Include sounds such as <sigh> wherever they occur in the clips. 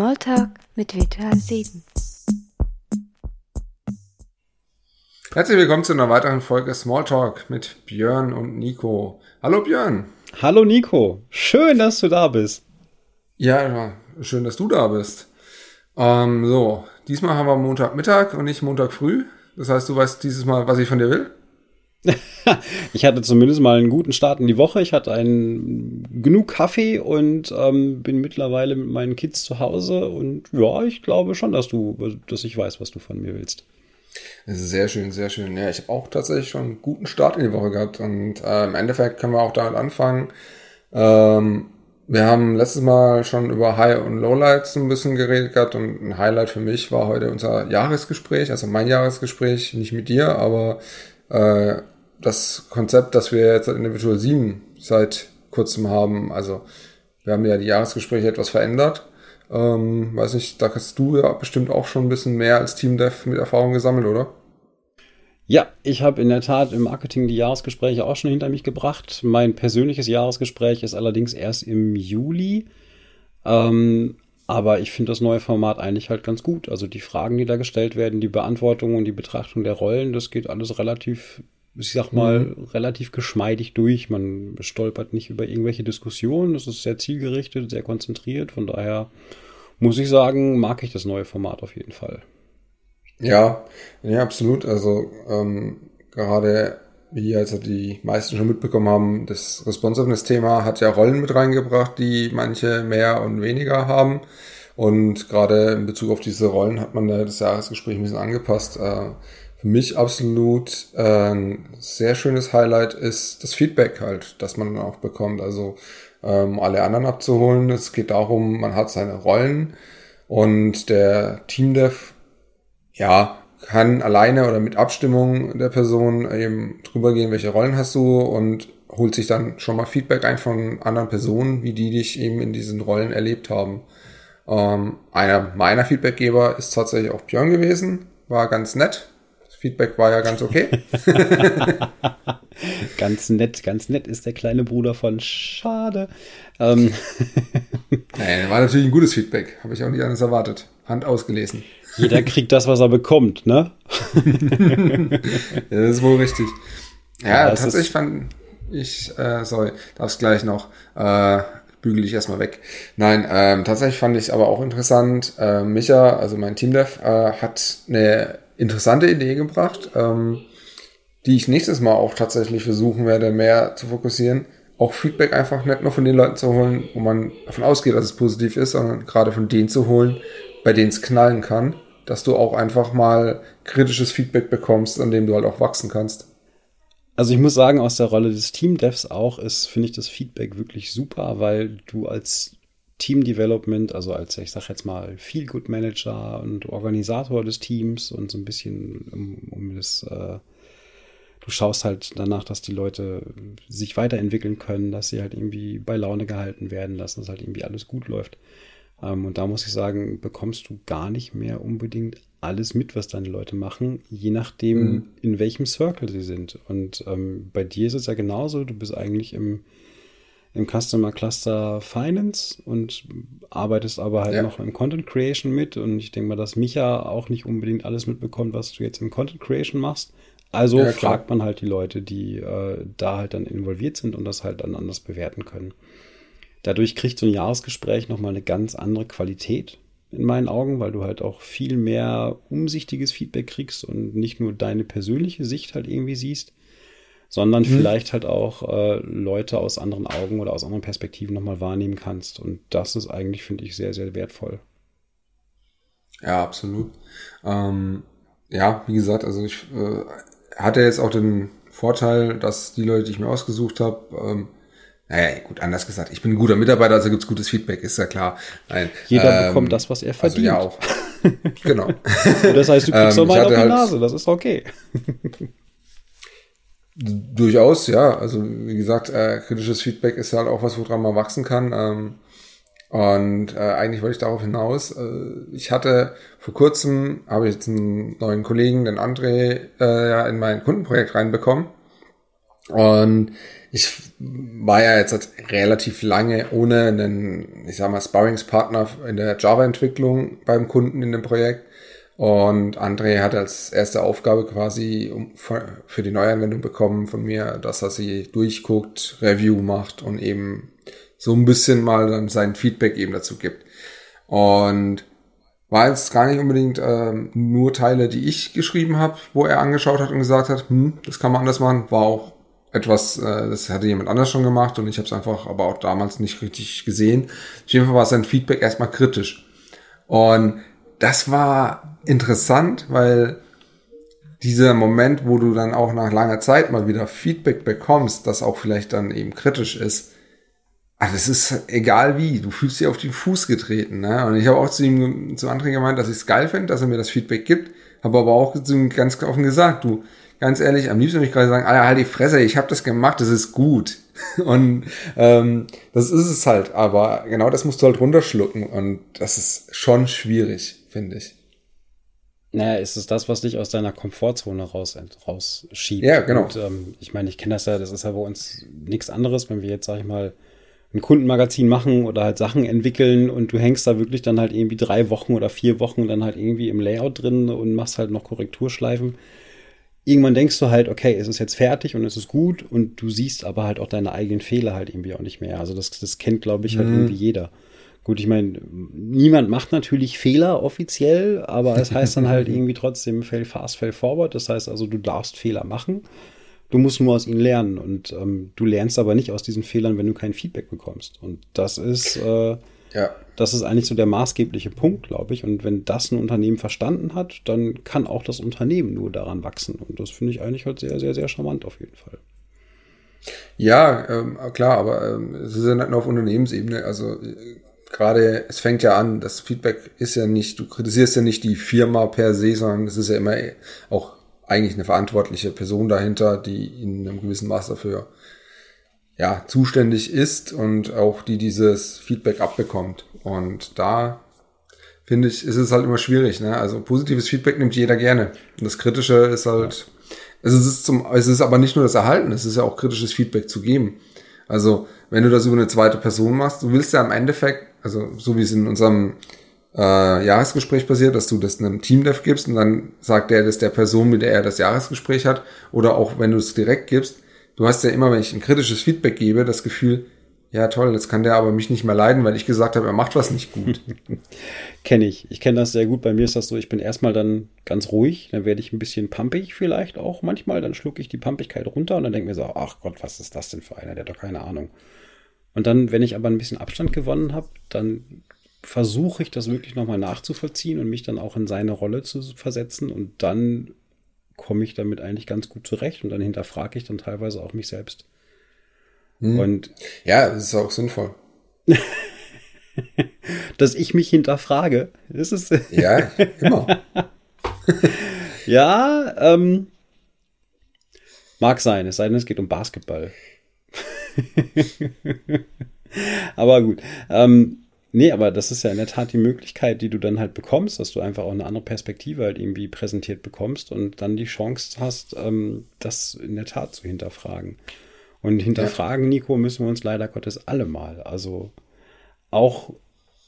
Smalltalk mit Virtual 7. Herzlich willkommen zu einer weiteren Folge Smalltalk mit Björn und Nico. Hallo Björn. Hallo Nico. Schön, dass du da bist. Ja, schön, dass du da bist. Ähm, so, diesmal haben wir Montagmittag und nicht Montag früh. Das heißt, du weißt dieses Mal, was ich von dir will? <laughs> ich hatte zumindest mal einen guten Start in die Woche. Ich hatte einen, genug Kaffee und ähm, bin mittlerweile mit meinen Kids zu Hause. Und ja, ich glaube schon, dass du, dass ich weiß, was du von mir willst. Sehr schön, sehr schön. Ja, ich habe auch tatsächlich schon einen guten Start in die Woche gehabt. Und äh, im Endeffekt können wir auch damit anfangen. Ähm, wir haben letztes Mal schon über High- und Lowlights ein bisschen geredet gehabt und ein Highlight für mich war heute unser Jahresgespräch, also mein Jahresgespräch, nicht mit dir, aber äh, das Konzept, das wir jetzt in der Virtual 7 seit kurzem haben, also wir haben ja die Jahresgespräche etwas verändert. Ähm, weiß nicht, da hast du ja bestimmt auch schon ein bisschen mehr als Team Dev mit Erfahrung gesammelt, oder? Ja, ich habe in der Tat im Marketing die Jahresgespräche auch schon hinter mich gebracht. Mein persönliches Jahresgespräch ist allerdings erst im Juli. Ähm, aber ich finde das neue Format eigentlich halt ganz gut. Also die Fragen, die da gestellt werden, die Beantwortung und die Betrachtung der Rollen, das geht alles relativ ich sag mal, mhm. relativ geschmeidig durch. Man stolpert nicht über irgendwelche Diskussionen. Es ist sehr zielgerichtet, sehr konzentriert. Von daher muss ich sagen, mag ich das neue Format auf jeden Fall. Ja, ja, absolut. Also ähm, gerade wie also die meisten schon mitbekommen haben, das Responsiveness-Thema hat ja Rollen mit reingebracht, die manche mehr und weniger haben. Und gerade in Bezug auf diese Rollen hat man da das Jahresgespräch ein bisschen angepasst. Äh, für mich absolut äh, ein sehr schönes Highlight ist das Feedback halt, das man auch bekommt. Also ähm, alle anderen abzuholen. Es geht darum, man hat seine Rollen und der Teamdev, ja, kann alleine oder mit Abstimmung der Person eben drüber gehen, welche Rollen hast du und holt sich dann schon mal Feedback ein von anderen Personen, wie die dich eben in diesen Rollen erlebt haben. Ähm, einer meiner Feedbackgeber ist tatsächlich auch Björn gewesen, war ganz nett, Feedback war ja ganz okay. <laughs> ganz nett, ganz nett ist der kleine Bruder von Schade. Ähm. <laughs> Nein, war natürlich ein gutes Feedback. Habe ich auch nicht anders erwartet. Hand ausgelesen. Jeder kriegt das, was er bekommt, ne? <laughs> ja, das ist wohl richtig. Ja, ja tatsächlich fand ich, äh, sorry, darf's gleich noch, äh, bügel ich erstmal weg. Nein, ähm, tatsächlich fand ich aber auch interessant. Äh, Micha, also mein Teamdev, äh, hat eine interessante Idee gebracht, ähm, die ich nächstes Mal auch tatsächlich versuchen werde, mehr zu fokussieren. Auch Feedback einfach nicht nur von den Leuten zu holen, wo man davon ausgeht, dass es positiv ist, sondern gerade von denen zu holen, bei denen es knallen kann, dass du auch einfach mal kritisches Feedback bekommst, an dem du halt auch wachsen kannst. Also ich muss sagen, aus der Rolle des Team-Devs auch ist, finde ich das Feedback wirklich super, weil du als Team Development, also als, ich sag jetzt mal, Feel Good Manager und Organisator des Teams und so ein bisschen um, um das, äh, du schaust halt danach, dass die Leute sich weiterentwickeln können, dass sie halt irgendwie bei Laune gehalten werden, dass das halt irgendwie alles gut läuft. Ähm, und da muss ich sagen, bekommst du gar nicht mehr unbedingt alles mit, was deine Leute machen, je nachdem, mhm. in welchem Circle sie sind. Und ähm, bei dir ist es ja genauso, du bist eigentlich im im Customer Cluster Finance und arbeitest aber halt ja. noch im Content Creation mit. Und ich denke mal, dass Micha auch nicht unbedingt alles mitbekommt, was du jetzt im Content Creation machst. Also ja, fragt man halt die Leute, die äh, da halt dann involviert sind und das halt dann anders bewerten können. Dadurch kriegt so ein Jahresgespräch nochmal eine ganz andere Qualität in meinen Augen, weil du halt auch viel mehr umsichtiges Feedback kriegst und nicht nur deine persönliche Sicht halt irgendwie siehst, sondern mhm. vielleicht halt auch äh, Leute aus anderen Augen oder aus anderen Perspektiven nochmal wahrnehmen kannst. Und das ist eigentlich, finde ich, sehr, sehr wertvoll. Ja, absolut. Ähm, ja, wie gesagt, also ich äh, hatte jetzt auch den Vorteil, dass die Leute, die ich mir ausgesucht habe, ähm, naja, gut, anders gesagt, ich bin ein guter Mitarbeiter, also gibt's gutes Feedback, ist ja klar. Nein, Jeder ähm, bekommt das, was er verdient. Also ja auch. genau. <laughs> das heißt, du kriegst ähm, mal auf die halt Nase, das ist okay. <laughs> Durchaus, ja. Also wie gesagt, äh, kritisches Feedback ist halt auch was, woran man wachsen kann. Ähm, und äh, eigentlich wollte ich darauf hinaus. Äh, ich hatte vor kurzem, habe ich jetzt einen neuen Kollegen, den André, äh, ja, in mein Kundenprojekt reinbekommen. Und ich war ja jetzt relativ lange ohne einen, ich sag mal, Sparringspartner in der Java-Entwicklung beim Kunden in dem Projekt. Und André hat als erste Aufgabe quasi für die Neuanwendung bekommen von mir, dass er sie durchguckt, Review macht und eben so ein bisschen mal dann sein Feedback eben dazu gibt. Und war jetzt gar nicht unbedingt ähm, nur Teile, die ich geschrieben habe, wo er angeschaut hat und gesagt hat, hm, das kann man anders machen, war auch etwas, äh, das hatte jemand anders schon gemacht und ich habe es einfach aber auch damals nicht richtig gesehen. Auf jeden Fall war sein Feedback erstmal kritisch. Und das war interessant, weil dieser Moment, wo du dann auch nach langer Zeit mal wieder Feedback bekommst, das auch vielleicht dann eben kritisch ist, ach, das ist egal wie, du fühlst dich auf den Fuß getreten. Ne? Und ich habe auch zu ihm, zu André gemeint, dass ich es geil finde, dass er mir das Feedback gibt, habe aber auch zu ihm ganz offen gesagt, du, ganz ehrlich, am liebsten würde ich gerade sagen, Alter, halt die Fresse, ich habe das gemacht, das ist gut. <laughs> Und ähm, das ist es halt, aber genau das musst du halt runterschlucken und das ist schon schwierig, finde ich. Naja, ist es das, was dich aus deiner Komfortzone raus, rausschiebt. Ja, genau. Und, ähm, ich meine, ich kenne das ja, das ist ja bei uns nichts anderes, wenn wir jetzt, sag ich mal, ein Kundenmagazin machen oder halt Sachen entwickeln und du hängst da wirklich dann halt irgendwie drei Wochen oder vier Wochen dann halt irgendwie im Layout drin und machst halt noch Korrekturschleifen. Irgendwann denkst du halt, okay, es ist jetzt fertig und es ist gut und du siehst aber halt auch deine eigenen Fehler halt irgendwie auch nicht mehr. Also das, das kennt, glaube ich, halt mhm. irgendwie jeder. Gut, ich meine, niemand macht natürlich Fehler offiziell, aber es heißt dann halt <laughs> irgendwie trotzdem fail fast, fail forward. Das heißt also, du darfst Fehler machen. Du musst nur aus ihnen lernen und ähm, du lernst aber nicht aus diesen Fehlern, wenn du kein Feedback bekommst. Und das ist, äh, ja. das ist eigentlich so der maßgebliche Punkt, glaube ich. Und wenn das ein Unternehmen verstanden hat, dann kann auch das Unternehmen nur daran wachsen. Und das finde ich eigentlich halt sehr, sehr, sehr charmant auf jeden Fall. Ja, ähm, klar, aber ähm, es ist ja nicht nur auf Unternehmensebene. Also äh, gerade, es fängt ja an, das Feedback ist ja nicht, du kritisierst ja nicht die Firma per se, sondern es ist ja immer auch eigentlich eine verantwortliche Person dahinter, die in einem gewissen Maß dafür ja, zuständig ist und auch die dieses Feedback abbekommt. Und da finde ich, ist es halt immer schwierig. Ne? Also positives Feedback nimmt jeder gerne. Und das Kritische ist halt, es ist zum, es ist aber nicht nur das Erhalten, es ist ja auch kritisches Feedback zu geben. Also wenn du das über eine zweite Person machst, du willst ja im Endeffekt, also so wie es in unserem äh, Jahresgespräch passiert, dass du das einem Teamdev gibst und dann sagt der das der Person, mit der er das Jahresgespräch hat. Oder auch wenn du es direkt gibst, du hast ja immer, wenn ich ein kritisches Feedback gebe, das Gefühl, ja toll, jetzt kann der aber mich nicht mehr leiden, weil ich gesagt habe, er macht was nicht gut. <laughs> kenne ich. Ich kenne das sehr gut. Bei mir ist das so, ich bin erstmal dann ganz ruhig, dann werde ich ein bisschen pumpig vielleicht auch manchmal, dann schlucke ich die Pumpigkeit runter und dann denke mir so, ach Gott, was ist das denn für einer, der hat doch keine Ahnung. Und dann, wenn ich aber ein bisschen Abstand gewonnen habe, dann versuche ich das wirklich nochmal nachzuvollziehen und mich dann auch in seine Rolle zu versetzen und dann komme ich damit eigentlich ganz gut zurecht und dann hinterfrage ich dann teilweise auch mich selbst. Hm. Und ja, das ist auch sinnvoll. <laughs> dass ich mich hinterfrage, das ist ja immer. <laughs> ja, ähm, mag sein, es sei denn, es geht um Basketball. <laughs> Aber gut. Ähm, Nee, aber das ist ja in der Tat die Möglichkeit, die du dann halt bekommst, dass du einfach auch eine andere Perspektive halt irgendwie präsentiert bekommst und dann die Chance hast, ähm, das in der Tat zu hinterfragen. Und hinterfragen, ja. Nico, müssen wir uns leider Gottes alle mal. Also auch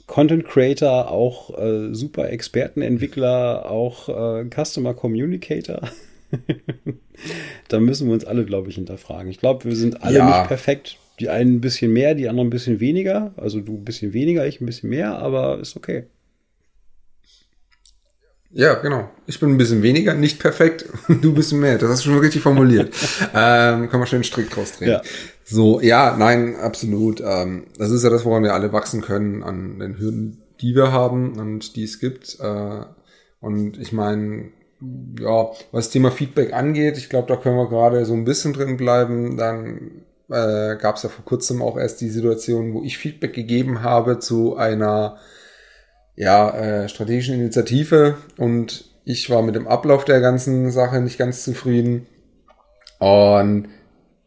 Content Creator, auch äh, super Expertenentwickler, auch äh, Customer Communicator. <laughs> <laughs> da müssen wir uns alle, glaube ich, hinterfragen. Ich glaube, wir sind alle ja. nicht perfekt. Die einen ein bisschen mehr, die anderen ein bisschen weniger. Also du ein bisschen weniger, ich ein bisschen mehr, aber ist okay. Ja, genau. Ich bin ein bisschen weniger, nicht perfekt, und <laughs> du ein bisschen mehr. Das hast du schon richtig formuliert. <laughs> ähm, kann man schön strikt rausdrehen. Ja. So, ja, nein, absolut. Ähm, das ist ja das, woran wir alle wachsen können, an den Hürden, die wir haben und die es gibt. Äh, und ich meine, ja, was Thema Feedback angeht, ich glaube, da können wir gerade so ein bisschen drin bleiben. Dann äh, gab es ja vor kurzem auch erst die Situation, wo ich Feedback gegeben habe zu einer ja, äh, strategischen Initiative und ich war mit dem Ablauf der ganzen Sache nicht ganz zufrieden. Und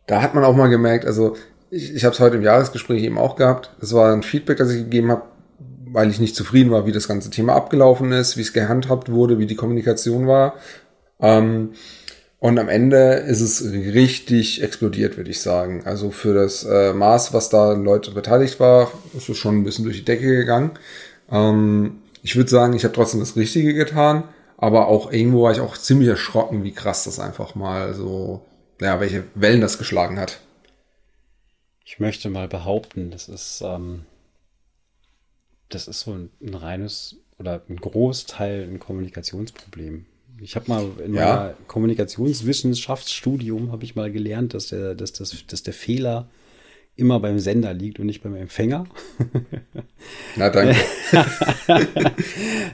da hat man auch mal gemerkt, also ich, ich habe es heute im Jahresgespräch eben auch gehabt. Das war ein Feedback, das ich gegeben habe, weil ich nicht zufrieden war, wie das ganze Thema abgelaufen ist, wie es gehandhabt wurde, wie die Kommunikation war. Ähm, Und am Ende ist es richtig explodiert, würde ich sagen. Also für das äh, Maß, was da Leute beteiligt war, ist es schon ein bisschen durch die Decke gegangen. Ähm, ich würde sagen, ich habe trotzdem das Richtige getan, aber auch irgendwo war ich auch ziemlich erschrocken, wie krass das einfach mal so, ja, welche Wellen das geschlagen hat. Ich möchte mal behaupten, das ist, ähm, das ist so ein, ein reines oder ein Großteil ein Kommunikationsproblem. Ich habe mal in ja. meiner Kommunikationswissenschaftsstudium habe ich mal gelernt, dass der, dass, das, dass der Fehler immer beim Sender liegt und nicht beim Empfänger. <laughs> Na danke. <laughs>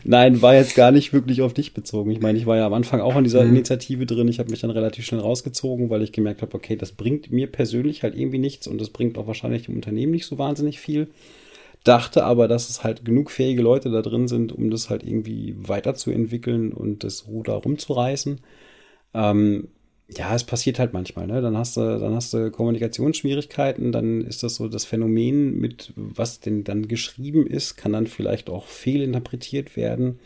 Nein, war jetzt gar nicht wirklich auf dich bezogen. Ich meine, ich war ja am Anfang auch in dieser mhm. Initiative drin. Ich habe mich dann relativ schnell rausgezogen, weil ich gemerkt habe, okay, das bringt mir persönlich halt irgendwie nichts und das bringt auch wahrscheinlich dem Unternehmen nicht so wahnsinnig viel dachte aber, dass es halt genug fähige Leute da drin sind, um das halt irgendwie weiterzuentwickeln und das Ruder rumzureißen. Ähm, ja, es passiert halt manchmal, ne? Dann hast du, dann hast du Kommunikationsschwierigkeiten, dann ist das so das Phänomen mit, was denn dann geschrieben ist, kann dann vielleicht auch fehlinterpretiert werden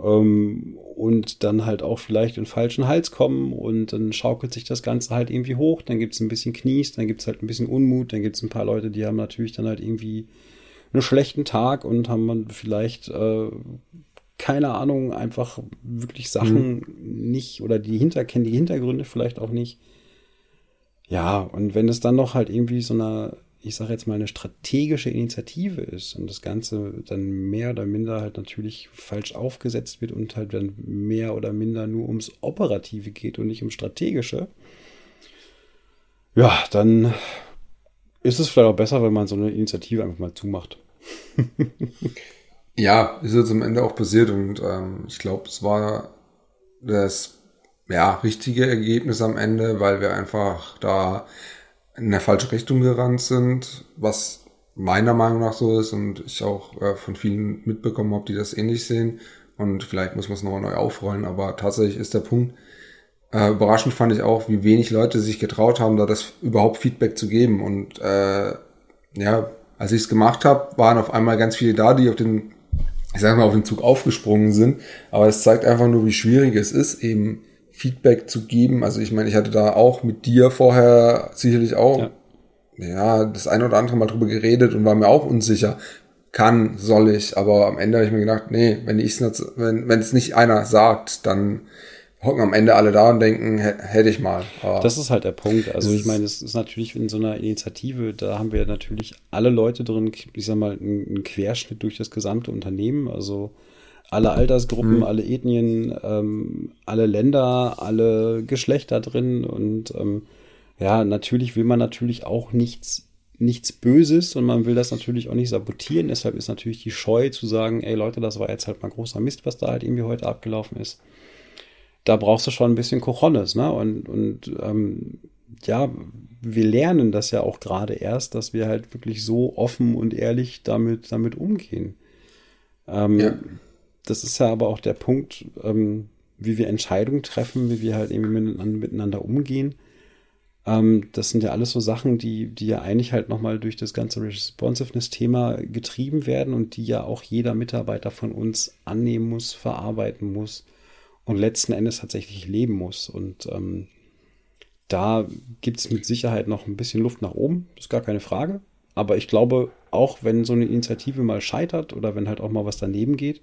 ähm, und dann halt auch vielleicht in falschen Hals kommen und dann schaukelt sich das Ganze halt irgendwie hoch, dann gibt es ein bisschen Knies, dann gibt es halt ein bisschen Unmut, dann gibt es ein paar Leute, die haben natürlich dann halt irgendwie einen schlechten Tag und haben man vielleicht, äh, keine Ahnung, einfach wirklich Sachen mhm. nicht oder die hinter, kennen die Hintergründe vielleicht auch nicht. Ja, und wenn es dann noch halt irgendwie so eine, ich sage jetzt mal, eine strategische Initiative ist und das Ganze dann mehr oder minder halt natürlich falsch aufgesetzt wird und halt dann mehr oder minder nur ums Operative geht und nicht ums Strategische, ja, dann ist es vielleicht auch besser, wenn man so eine Initiative einfach mal zumacht. ja, ist jetzt am Ende auch passiert und ähm, ich glaube, es war das ja, richtige Ergebnis am Ende, weil wir einfach da in der falsche Richtung gerannt sind, was meiner Meinung nach so ist und ich auch äh, von vielen mitbekommen habe, die das ähnlich sehen. Und vielleicht muss man es nochmal neu aufrollen, aber tatsächlich ist der Punkt, äh, überraschend fand ich auch, wie wenig Leute sich getraut haben, da das überhaupt Feedback zu geben. Und äh, ja, als ich es gemacht habe, waren auf einmal ganz viele da, die auf den, ich sag mal, auf den Zug aufgesprungen sind. Aber es zeigt einfach nur, wie schwierig es ist, eben Feedback zu geben. Also ich meine, ich hatte da auch mit dir vorher sicherlich auch ja, ja das eine oder andere Mal drüber geredet und war mir auch unsicher. Kann, soll ich, aber am Ende habe ich mir gedacht, nee, wenn ich wenn wenn es nicht einer sagt, dann hocken am Ende alle da und denken, hätte ich mal. Aber das ist halt der Punkt. Also ich meine, es ist natürlich in so einer Initiative, da haben wir natürlich alle Leute drin, ich sag mal, einen Querschnitt durch das gesamte Unternehmen. Also alle Altersgruppen, mhm. alle Ethnien, ähm, alle Länder, alle Geschlechter drin. Und ähm, ja, natürlich will man natürlich auch nichts nichts Böses und man will das natürlich auch nicht sabotieren. Deshalb ist natürlich die Scheu zu sagen, ey Leute, das war jetzt halt mal großer Mist, was da halt irgendwie heute abgelaufen ist da brauchst du schon ein bisschen Cojones, ne? Und, und ähm, ja, wir lernen das ja auch gerade erst, dass wir halt wirklich so offen und ehrlich damit, damit umgehen. Ähm, ja. Das ist ja aber auch der Punkt, ähm, wie wir Entscheidungen treffen, wie wir halt irgendwie miteinander, miteinander umgehen. Ähm, das sind ja alles so Sachen, die, die ja eigentlich halt nochmal durch das ganze Responsiveness-Thema getrieben werden und die ja auch jeder Mitarbeiter von uns annehmen muss, verarbeiten muss und letzten Endes tatsächlich leben muss. Und ähm, da gibt es mit Sicherheit noch ein bisschen Luft nach oben, das ist gar keine Frage. Aber ich glaube, auch wenn so eine Initiative mal scheitert oder wenn halt auch mal was daneben geht,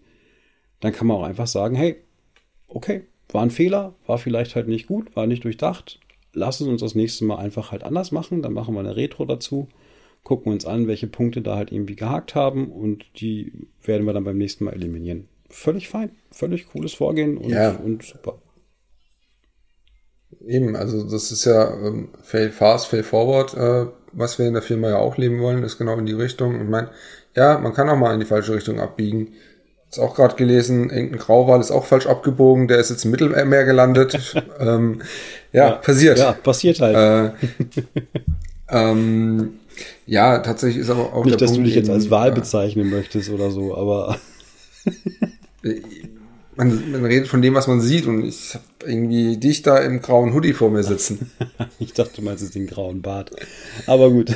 dann kann man auch einfach sagen, hey, okay, war ein Fehler, war vielleicht halt nicht gut, war nicht durchdacht. Lass uns das nächste Mal einfach halt anders machen. Dann machen wir eine Retro dazu, gucken uns an, welche Punkte da halt irgendwie gehakt haben und die werden wir dann beim nächsten Mal eliminieren völlig fein. Völlig cooles Vorgehen und, ja. und super. Eben, also das ist ja ähm, fail fast, fail forward, äh, was wir in der Firma ja auch leben wollen, ist genau in die Richtung. Ich meine, ja, man kann auch mal in die falsche Richtung abbiegen. Ist auch gerade gelesen, irgendein Grauwal ist auch falsch abgebogen, der ist jetzt im Mittelmeer gelandet. <laughs> ähm, ja, ja, passiert. Ja, passiert halt. Äh, <laughs> ähm, ja, tatsächlich ist aber auch Nicht, dass Punkt du dich jetzt als Wahl bezeichnen möchtest oder so, aber <laughs> man, man redet von dem, was man sieht und ich habe irgendwie dich da im grauen Hoodie vor mir sitzen. <laughs> ich dachte, du meinst den grauen Bart. Aber gut. <laughs>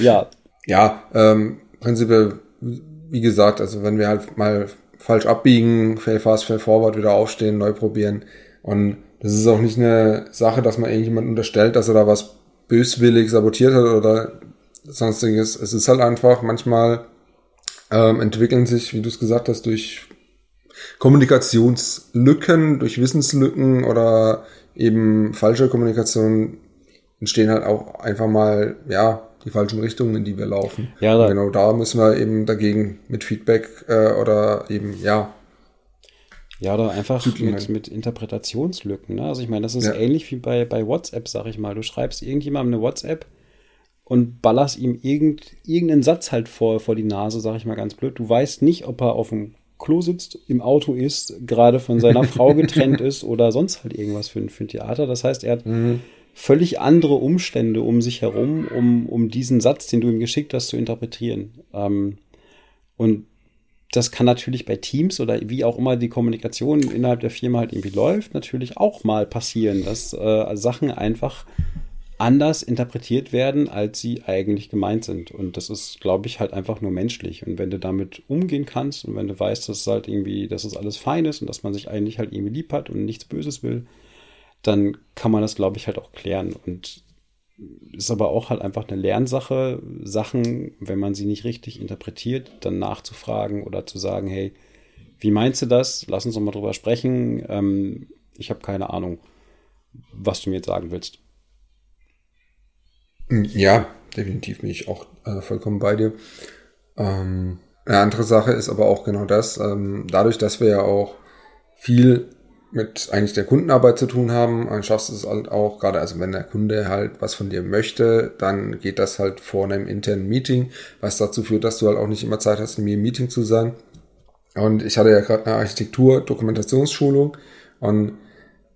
ja. Ja, ähm, prinzipiell, wie gesagt, also wenn wir halt mal falsch abbiegen, fail fast, fail forward, wieder aufstehen, neu probieren. Und das ist auch nicht eine Sache, dass man irgendjemand unterstellt, dass er da was böswillig sabotiert hat oder sonstiges. Es ist halt einfach, manchmal ähm, entwickeln sich, wie du es gesagt hast, durch Kommunikationslücken, durch Wissenslücken oder eben falsche Kommunikation entstehen halt auch einfach mal, ja, die falschen Richtungen, in die wir laufen. Ja, da genau da müssen wir eben dagegen mit Feedback äh, oder eben, ja. Ja, oder einfach mit, mit Interpretationslücken. Ne? Also ich meine, das ist ja. ähnlich wie bei, bei WhatsApp, sag ich mal. Du schreibst irgendjemandem eine WhatsApp und ballerst ihm irgend, irgendeinen Satz halt vor, vor die Nase, sag ich mal ganz blöd. Du weißt nicht, ob er auf dem Klo sitzt, im Auto ist, gerade von seiner <laughs> Frau getrennt ist oder sonst halt irgendwas für, für ein Theater. Das heißt, er hat mhm völlig andere Umstände um sich herum, um, um diesen Satz, den du ihm geschickt hast, zu interpretieren. Ähm, und das kann natürlich bei Teams oder wie auch immer die Kommunikation innerhalb der Firma halt irgendwie läuft, natürlich auch mal passieren, dass äh, Sachen einfach anders interpretiert werden, als sie eigentlich gemeint sind. Und das ist, glaube ich, halt einfach nur menschlich. Und wenn du damit umgehen kannst und wenn du weißt, dass es halt irgendwie, dass es alles fein ist und dass man sich eigentlich halt irgendwie lieb hat und nichts Böses will, dann kann man das, glaube ich, halt auch klären. Und ist aber auch halt einfach eine Lernsache, Sachen, wenn man sie nicht richtig interpretiert, dann nachzufragen oder zu sagen, hey, wie meinst du das? Lass uns doch mal drüber sprechen. Ähm, ich habe keine Ahnung, was du mir jetzt sagen willst. Ja, definitiv bin ich auch äh, vollkommen bei dir. Ähm, eine andere Sache ist aber auch genau das, ähm, dadurch, dass wir ja auch viel mit eigentlich der Kundenarbeit zu tun haben, dann schaffst du es halt auch, gerade also wenn der Kunde halt was von dir möchte, dann geht das halt vor einem internen Meeting, was dazu führt, dass du halt auch nicht immer Zeit hast, mir im Meeting zu sein. Und ich hatte ja gerade eine Architektur-Dokumentationsschulung und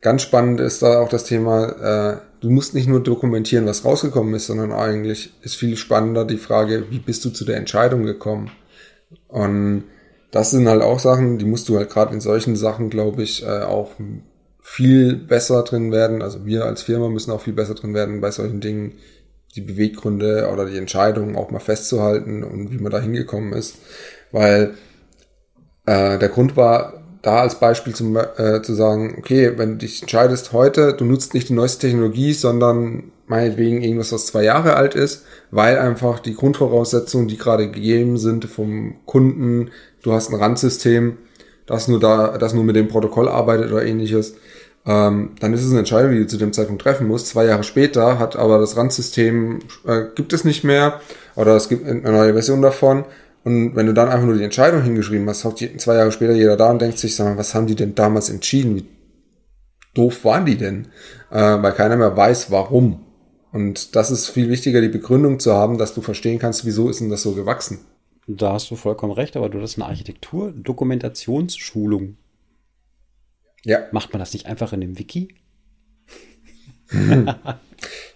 ganz spannend ist da auch das Thema, äh, du musst nicht nur dokumentieren, was rausgekommen ist, sondern eigentlich ist viel spannender die Frage, wie bist du zu der Entscheidung gekommen? Und das sind halt auch Sachen, die musst du halt gerade in solchen Sachen, glaube ich, äh, auch viel besser drin werden. Also wir als Firma müssen auch viel besser drin werden bei solchen Dingen, die Beweggründe oder die Entscheidungen auch mal festzuhalten und wie man da hingekommen ist. Weil äh, der Grund war, da als Beispiel zum, äh, zu sagen, okay, wenn du dich entscheidest heute, du nutzt nicht die neueste Technologie, sondern meinetwegen irgendwas, was zwei Jahre alt ist, weil einfach die Grundvoraussetzungen, die gerade gegeben sind vom Kunden, du hast ein Randsystem, das nur da, das nur mit dem Protokoll arbeitet oder ähnliches, ähm, dann ist es eine Entscheidung, die du zu dem Zeitpunkt treffen musst. Zwei Jahre später hat aber das Randsystem, äh, gibt es nicht mehr oder es gibt eine neue Version davon. Und wenn du dann einfach nur die Entscheidung hingeschrieben hast, hockt zwei Jahre später jeder da und denkt sich, sag mal, was haben die denn damals entschieden? Wie doof waren die denn? Äh, weil keiner mehr weiß, warum. Und das ist viel wichtiger, die Begründung zu haben, dass du verstehen kannst, wieso ist denn das so gewachsen. Da hast du vollkommen recht, aber du hast eine Architektur-Dokumentationsschulung. Ja. Macht man das nicht einfach in dem Wiki?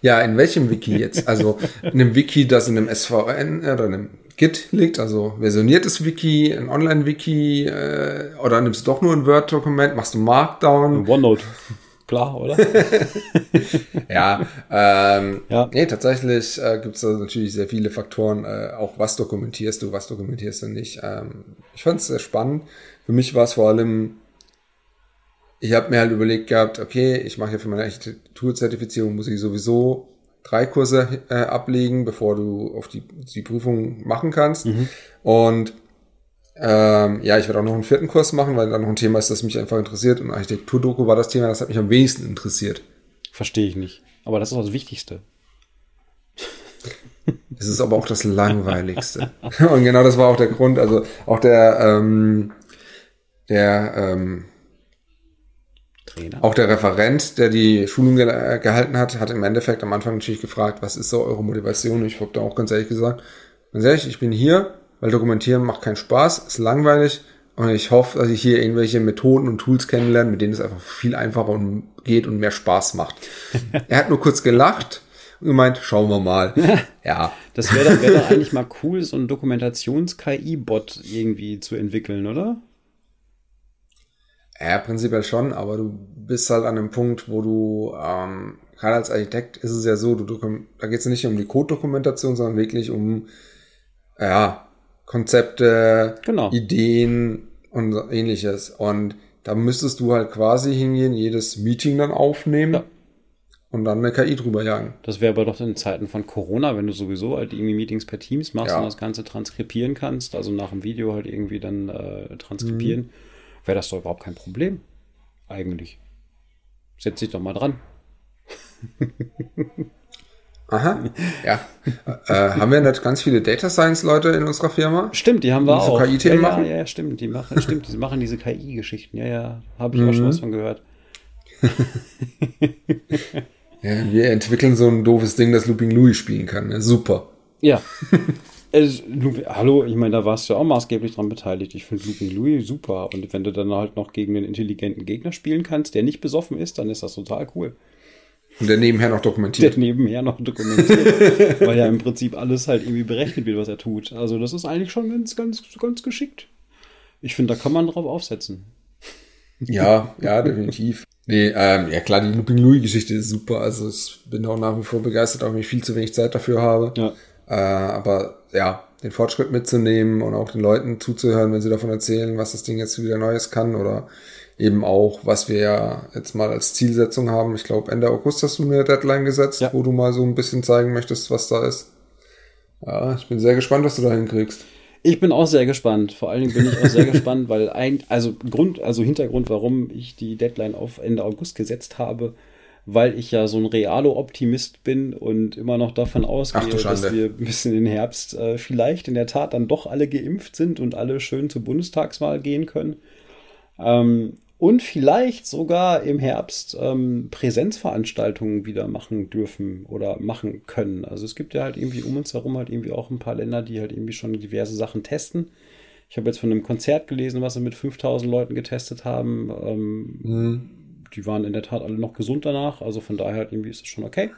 ja, in welchem Wiki jetzt? Also in einem Wiki, das in einem SVN oder einem Git liegt, also versioniertes Wiki, ein Online-Wiki äh, oder nimmst du doch nur ein Word-Dokument, machst du Markdown? OneNote. <laughs> Klar, oder? <laughs> ja, ähm, ja, nee, tatsächlich äh, gibt es da natürlich sehr viele Faktoren, äh, auch was dokumentierst du, was dokumentierst du nicht. Ähm, ich fand es sehr spannend. Für mich war es vor allem, ich habe mir halt überlegt gehabt, okay, ich mache ja für meine Architekturzertifizierung, muss ich sowieso drei Kurse äh, ablegen, bevor du auf die, die Prüfung machen kannst. Mhm. Und ähm, ja, ich werde auch noch einen vierten Kurs machen, weil da noch ein Thema ist, das mich einfach interessiert. Und Architekturdoku war das Thema, das hat mich am wenigsten interessiert. Verstehe ich nicht. Aber das ist das Wichtigste. <laughs> Es ist aber auch das Langweiligste. <laughs> Und genau das war auch der Grund. Also auch der, ähm, der ähm, Trainer. Auch der Referent, der die Schulung ge gehalten hat, hat im Endeffekt am Anfang natürlich gefragt, was ist so eure Motivation? Ich habe da auch ganz ehrlich gesagt, ganz ehrlich, ich bin hier, weil Dokumentieren macht keinen Spaß, ist langweilig und ich hoffe, dass ich hier irgendwelche Methoden und Tools kennenlerne, mit denen es einfach viel einfacher geht und mehr Spaß macht. <laughs> er hat nur kurz gelacht und gemeint, schauen wir mal. <laughs> ja. Das wäre doch, wär doch eigentlich mal cool, so ein Dokumentations-KI-Bot irgendwie zu entwickeln, oder? Ja, prinzipiell schon, aber du bist halt an einem Punkt, wo du, ähm, gerade als Architekt ist es ja so, du, da geht es nicht um die Code-Dokumentation, sondern wirklich um, ja, Konzepte, genau. Ideen und ähnliches. Und da müsstest du halt quasi hingehen, jedes Meeting dann aufnehmen Ja. und dann eine KI drüber jagen. Das wäre aber doch in Zeiten von Corona, wenn du sowieso halt irgendwie Meetings per Teams machst Ja. und das Ganze transkribieren kannst, also nach dem Video halt irgendwie dann äh, transkribieren, wäre das doch überhaupt kein Problem. Eigentlich. Setz dich doch mal dran. Aha, ja. äh, haben wir nicht ganz viele Data Science Leute in unserer Firma? Stimmt, die haben wir Die so auch. KI-Themen ja, machen? ja, ja, stimmt. Die machen, stimmt, die machen diese KI-Geschichten. Ja, ja, habe ich auch schon was von gehört. <laughs> Ja, wir entwickeln so ein doofes Ding, das Looping Louis spielen kann. Ne? Super. Ja. <laughs> Es, Hallo, ich meine, da warst du ja auch maßgeblich dran beteiligt. Ich finde Looping Louis super. Und wenn du dann halt noch gegen einen intelligenten Gegner spielen kannst, der nicht besoffen ist, dann ist das total cool. Und der nebenher noch Der dokumentiert. nebenher noch dokumentiert. <laughs> weil ja im Prinzip alles halt irgendwie berechnet wird, was er tut. Also das ist eigentlich schon ganz, ganz, ganz geschickt. Ich finde, da kann man drauf aufsetzen. Ja, ja, definitiv. Nee, ähm, ja klar, die Looping Louis Geschichte ist super. Also ich bin auch nach wie vor begeistert, auch wenn ich viel zu wenig Zeit dafür habe. Ja. Äh, aber ja, den Fortschritt mitzunehmen und auch den Leuten zuzuhören, wenn sie davon erzählen, was das Ding jetzt wieder Neues kann oder eben auch, was wir ja jetzt mal als Zielsetzung haben. Ich glaube, Ende August hast du mir eine Deadline gesetzt, Ja. wo du mal so ein bisschen zeigen möchtest, was da ist. Ja, ich bin sehr gespannt, was du da hinkriegst. Ich bin auch sehr gespannt. Vor allen Dingen bin ich auch sehr <laughs> gespannt, weil ein, also Grund, also Hintergrund, warum ich die Deadline auf Ende August gesetzt habe, weil ich ja so ein Realo-Optimist bin und immer noch davon ausgehe, dass wir bis in den Herbst äh, vielleicht in der Tat dann doch alle geimpft sind und alle schön zur Bundestagswahl gehen können. Ähm, und vielleicht sogar im Herbst ähm, Präsenzveranstaltungen wieder machen dürfen oder machen können. Also es gibt ja halt irgendwie um uns herum halt irgendwie auch ein paar Länder, die halt irgendwie schon diverse Sachen testen. Ich habe jetzt von einem Konzert gelesen, was sie mit 5000 Leuten getestet haben. Ähm, Die waren in der Tat alle noch gesund danach. Also von daher halt irgendwie ist es schon okay.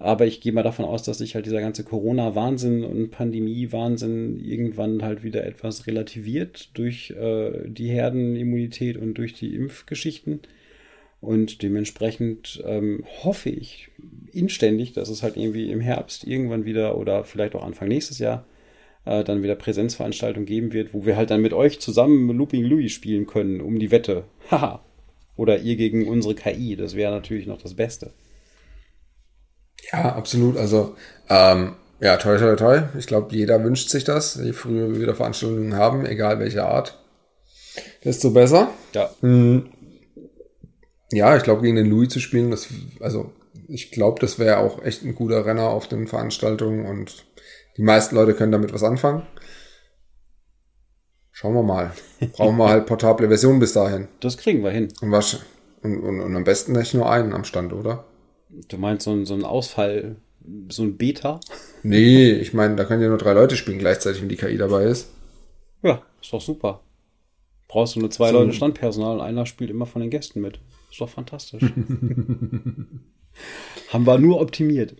Aber ich gehe mal davon aus, dass sich halt dieser ganze Corona-Wahnsinn und Pandemie-Wahnsinn irgendwann halt wieder etwas relativiert durch äh, die Herdenimmunität und durch die Impfgeschichten. Und dementsprechend ähm, hoffe ich inständig, dass es halt irgendwie im Herbst irgendwann wieder oder vielleicht auch Anfang nächstes Jahr äh, dann wieder Präsenzveranstaltungen geben wird, wo wir halt dann mit euch zusammen Looping Louis spielen können um die Wette. Haha. Oder ihr gegen unsere KI. Das wäre natürlich noch das Beste. Ja, absolut. Also, ähm, ja, toi, toi, toi. Ich glaube, jeder wünscht sich das. Je früher wir wieder Veranstaltungen haben, egal welche Art, desto besser. Ja. Ja, ich glaube, gegen den Louis zu spielen, das, also, ich glaube, das wäre auch echt ein guter Renner auf den Veranstaltungen und die meisten Leute können damit was anfangen. Schauen wir mal. Brauchen wir halt portable Versionen bis dahin. Das kriegen wir hin. Und was, und, und, und am besten nicht nur einen am Stand, oder? Du meinst so ein, so ein Ausfall, so ein Beta? Nee, ich meine, da können ja nur drei Leute spielen gleichzeitig, wenn die KI dabei ist. Ja, ist doch super. Brauchst du nur zwei So. Leute Standpersonal und einer spielt immer von den Gästen mit. Ist doch fantastisch. <laughs> Haben wir nur optimiert.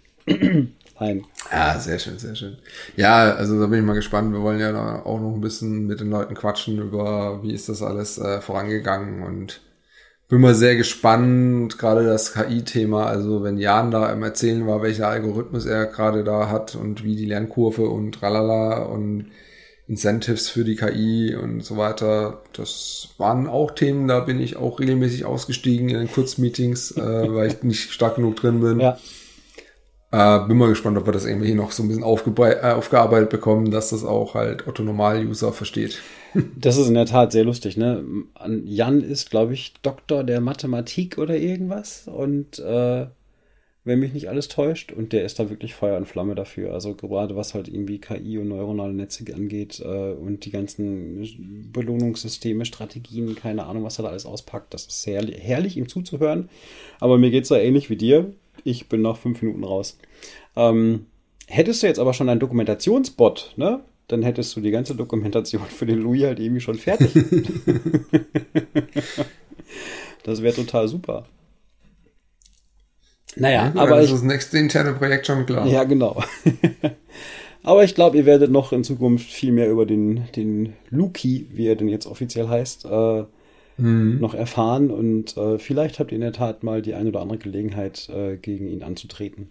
Nein. Ja, sehr schön, sehr schön. Ja, also da bin ich mal gespannt. Wir wollen ja auch noch ein bisschen mit den Leuten quatschen über, wie ist das alles äh, vorangegangen und bin mal sehr gespannt, gerade das KI-Thema, also wenn Jan da im Erzählen war, welcher Algorithmus er gerade da hat und wie die Lernkurve und tralala und Incentives für die KI und so weiter, das waren auch Themen, da bin ich auch regelmäßig ausgestiegen in den Kurzmeetings, äh, weil ich nicht stark genug drin bin. Ja. Äh, bin mal gespannt, ob wir das irgendwie noch so ein bisschen äh, aufgearbeitet bekommen, dass das auch halt Otto Normal-User versteht. <laughs> Das ist in der Tat sehr lustig, ne? An- Jan ist, glaube ich, Doktor der Mathematik oder irgendwas. Und äh, wenn mich nicht alles täuscht, und der ist da wirklich Feuer und Flamme dafür. Also gerade was halt irgendwie KI und neuronale Netze angeht äh, und die ganzen Belohnungssysteme, Strategien, keine Ahnung, was er da alles auspackt. Das ist sehr herrlich, ihm zuzuhören. Aber mir geht's da ähnlich wie dir. Ich bin nach fünf Minuten raus. Ähm, hättest du jetzt aber schon einen Dokumentationsbot, ne? Dann hättest du die ganze Dokumentation für den Louis halt irgendwie schon fertig. <laughs> das wäre total super. Naja, Ja, aber das ich, ist das nächste interne Projekt schon klar. ja, genau. <laughs> Aber ich glaube, ihr werdet noch in Zukunft viel mehr über den, den Luki, wie er denn jetzt offiziell heißt, äh, noch erfahren. Und äh, vielleicht habt ihr in der Tat mal die eine oder andere Gelegenheit, äh, gegen ihn anzutreten.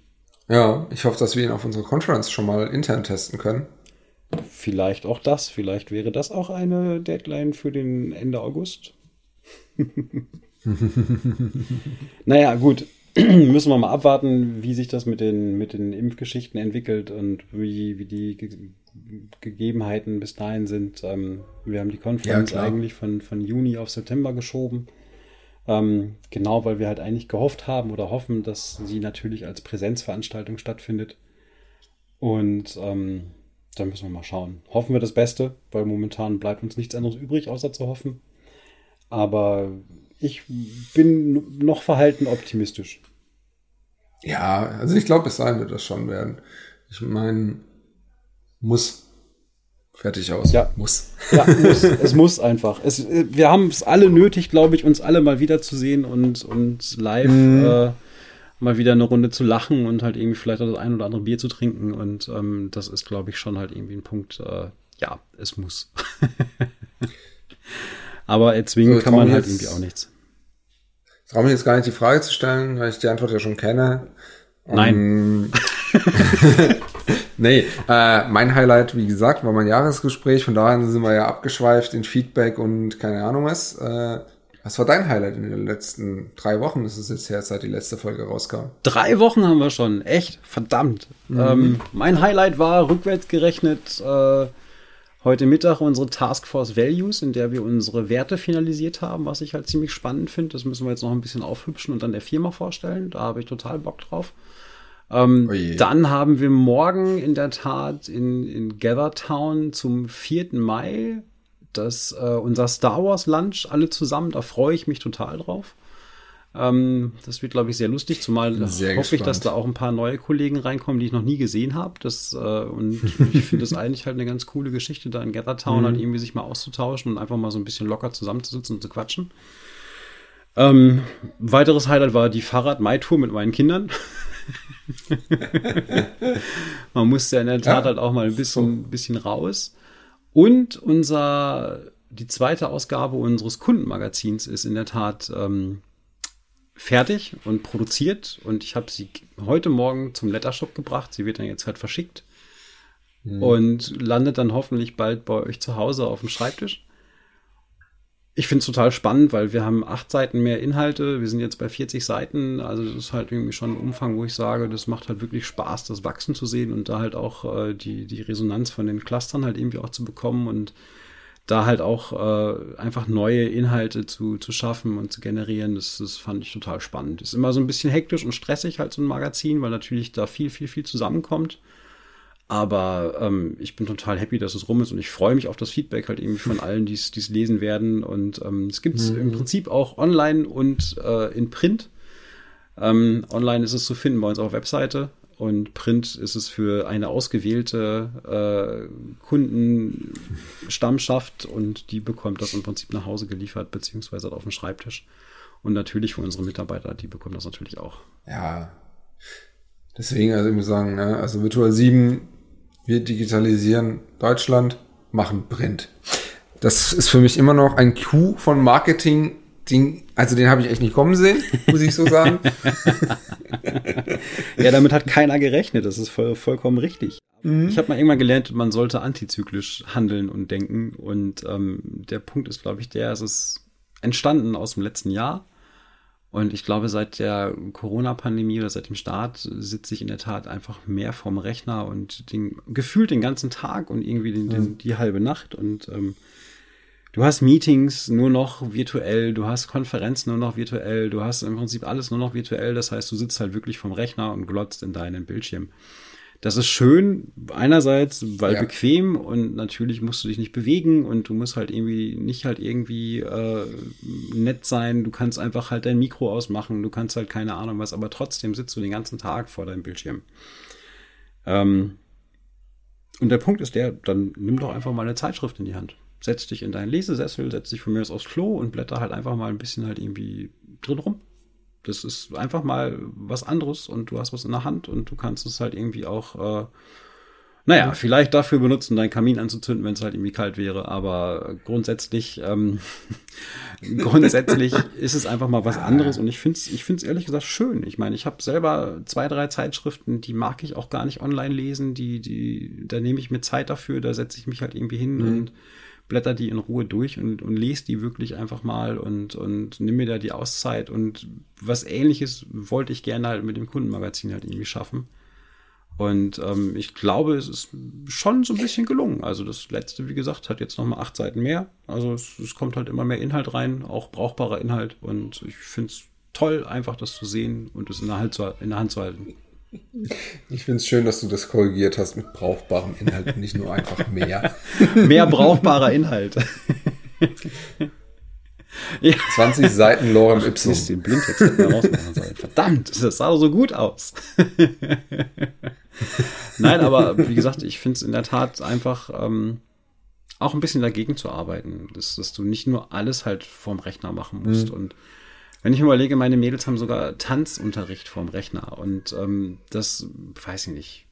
Ja, ich hoffe, dass wir ihn auf unserer Conference schon mal intern testen können. vielleicht auch das. Vielleicht wäre das auch eine Deadline für den Ende August. <laughs> naja, gut. <clears throat> Müssen wir mal abwarten, wie sich das mit den, mit den Impfgeschichten entwickelt und wie, wie die Gegebenheiten bis dahin sind. Ähm, wir haben die Konferenz ja, eigentlich von, von Juni auf September geschoben. Ähm, genau, weil wir halt eigentlich gehofft haben oder hoffen, dass sie natürlich als Präsenzveranstaltung stattfindet. Und ähm, dann müssen wir mal schauen. Hoffen wir das Beste, weil momentan bleibt uns nichts anderes übrig, außer zu hoffen. Aber ich bin noch verhalten optimistisch. Ja, also ich glaube, bis dahin wird das schon werden. Ich meine, muss. Fertig aus. Ja. Muss. <laughs> Ja, muss. es muss einfach. Es, wir haben es alle nötig, glaube ich, uns alle mal wiederzusehen und, und live mhm. äh, mal wieder eine Runde zu lachen und halt irgendwie vielleicht auch das ein oder andere Bier zu trinken. Und ähm, das ist, glaube ich, schon halt irgendwie ein Punkt, äh, ja, es muss. <laughs> Aber erzwingen so, kann man halt jetzt, irgendwie auch nichts. Ich traue mich jetzt gar nicht die Frage zu stellen, weil ich die Antwort ja schon kenne. Nein. <laughs> nee, äh, mein Highlight, wie gesagt, war mein Jahresgespräch. Von daher sind wir ja abgeschweift in Feedback und keine Ahnung was. Äh, was war dein Highlight in den letzten drei Wochen? Das ist jetzt her, seit die letzte Folge rauskam. Drei Wochen haben wir schon. Echt? Verdammt. Mhm. Ähm, mein Highlight war rückwärts gerechnet äh, heute Mittag unsere Taskforce Values, in der wir unsere Werte finalisiert haben, was ich halt ziemlich spannend finde. Das müssen wir jetzt noch ein bisschen aufhübschen und dann der Firma vorstellen. Da habe ich total Bock drauf. Ähm, oh dann haben wir morgen in der Tat in, in Gathertown zum 4. Mai das, äh, unser Star Wars Lunch alle zusammen. Da freue ich mich total drauf. Ähm, das wird, glaube ich, sehr lustig, zumal sehr hoffe gespannt. ich, dass da auch ein paar neue Kollegen reinkommen, die ich noch nie gesehen habe. Das, äh, und ich finde das <laughs> eigentlich halt eine ganz coole Geschichte, da in Gathertown mhm. halt irgendwie sich mal auszutauschen und einfach mal so ein bisschen locker zusammenzusitzen und zu quatschen. Ähm, weiteres Highlight war die Fahrrad-Mai-Tour mit meinen Kindern. <laughs> <laughs> Man musste ja in der Tat ja. halt auch mal ein bisschen, bisschen raus. Und unser, die zweite Ausgabe unseres Kundenmagazins ist in der Tat ähm, fertig und produziert. Und ich habe sie heute Morgen zum Lettershop gebracht. Sie wird dann jetzt halt verschickt. Mhm. Und landet dann hoffentlich bald bei euch zu Hause auf dem Schreibtisch. Ich finde es total spannend, weil wir haben acht Seiten mehr Inhalte. Wir sind jetzt bei 40 Seiten. Also das ist halt irgendwie schon ein Umfang, wo ich sage, das macht halt wirklich Spaß, das wachsen zu sehen und da halt auch äh, die, die Resonanz von den Clustern halt irgendwie auch zu bekommen und da halt auch äh, einfach neue Inhalte zu, zu schaffen und zu generieren, das, das fand ich total spannend. Ist immer so ein bisschen hektisch und stressig halt so ein Magazin, weil natürlich da viel, viel, viel zusammenkommt. Aber ähm, ich bin total happy, dass es rum ist und ich freue mich auf das Feedback halt irgendwie von <laughs> allen, die es lesen werden. Und ähm, es gibt es mhm. im Prinzip auch online und äh, in Print. Ähm, online ist es zu finden bei uns auf der Webseite und Print ist es für eine ausgewählte äh, Kundenstammschaft und die bekommt das im Prinzip nach Hause geliefert, beziehungsweise auf dem Schreibtisch. Und natürlich für unsere Mitarbeiter, die bekommen das natürlich auch. Ja. Deswegen, also ich muss sagen, ne, also Virtual 7 wir digitalisieren Deutschland, machen Print. Das ist für mich immer noch ein Coup von Marketing. Den, also den habe ich echt nicht kommen sehen, muss ich so sagen. <laughs> ja, damit hat keiner gerechnet. Das ist voll, vollkommen richtig. Mhm. Ich habe mal irgendwann gelernt, man sollte antizyklisch handeln und denken. Und ähm, der Punkt ist, glaube ich, der, es ist entstanden aus dem letzten Jahr. Und ich glaube, seit der Corona-Pandemie oder seit dem Start sitze ich in der Tat einfach mehr vorm Rechner und den, gefühlt den ganzen Tag und irgendwie den, den, die halbe Nacht. Und ähm, du hast Meetings nur noch virtuell, du hast Konferenzen nur noch virtuell, du hast im Prinzip alles nur noch virtuell. Das heißt, du sitzt halt wirklich vom Rechner und glotzt in deinen Bildschirm. Das ist schön, einerseits, weil ja. bequem und natürlich musst du dich nicht bewegen und du musst halt irgendwie nicht halt irgendwie äh, nett sein. Du kannst einfach halt dein Mikro ausmachen, du kannst halt keine Ahnung was, aber trotzdem sitzt du den ganzen Tag vor deinem Bildschirm. Ähm, und der Punkt ist der, dann nimm doch einfach mal eine Zeitschrift in die Hand. Setz dich in deinen Lesesessel, setz dich von mir aus aufs Klo und blätter halt einfach mal ein bisschen halt irgendwie drin rum. Das ist einfach mal was anderes und du hast was in der Hand und du kannst es halt irgendwie auch, äh, Naja, vielleicht dafür benutzen, deinen Kamin anzuzünden, wenn es halt irgendwie kalt wäre, aber grundsätzlich, ähm, <laughs> grundsätzlich ist es einfach mal was anderes. Und ich finde es ich find's ehrlich gesagt schön. Ich meine, ich habe selber zwei, drei Zeitschriften, die mag ich auch gar nicht online lesen, die, die, da nehme ich mir Zeit dafür, da setze ich mich halt irgendwie hin mhm. und blätter die in Ruhe durch und, und lese die wirklich einfach mal und, und nimm mir da die Auszeit und was ähnliches wollte ich gerne halt mit dem Kundenmagazin halt irgendwie schaffen. Und ähm, ich glaube, es ist schon so ein bisschen gelungen. Also das letzte, wie gesagt, hat jetzt nochmal acht Seiten mehr. Also es, es, kommt halt immer mehr Inhalt rein, auch brauchbarer Inhalt. Und ich finde es toll, einfach das zu sehen und es in der, Hand zu, in der Hand zu halten. Ich finde es schön, dass du das korrigiert hast mit brauchbarem Inhalt, nicht nur einfach mehr. <laughs> mehr brauchbarer Inhalt. ja. 20 Seiten Lorem Ipsum. Ich den Blindtext rausmachen sollen. Verdammt, das sah doch so gut aus. <laughs> Nein, aber wie gesagt, ich finde es in der Tat einfach ähm, auch ein bisschen dagegen zu arbeiten, dass, dass, du nicht nur alles halt vorm Rechner machen musst. Mhm. Und wenn ich mir überlege, meine Mädels haben sogar Tanzunterricht vorm Rechner und ähm, das weiß ich nicht.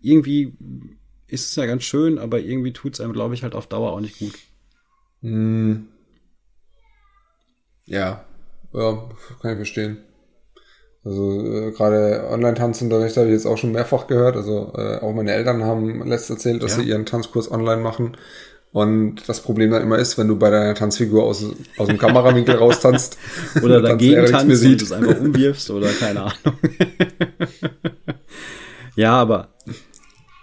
Irgendwie ist es ja ganz schön, aber irgendwie tut es einem, glaube ich, halt auf Dauer auch nicht gut. Mhm. Ja, ja, kann ich verstehen. Also äh, gerade Online-Tanzunterricht habe ich jetzt auch schon mehrfach gehört. Also äh, auch meine Eltern haben letztens erzählt, dass ja. sie ihren Tanzkurs online machen. Und das Problem dann immer ist, wenn du bei deiner Tanzfigur aus, aus dem Kamerawinkel raustanzt <laughs> oder <laughs> dagegen tanzt und es einfach umwirfst oder keine Ahnung. <laughs> ja, aber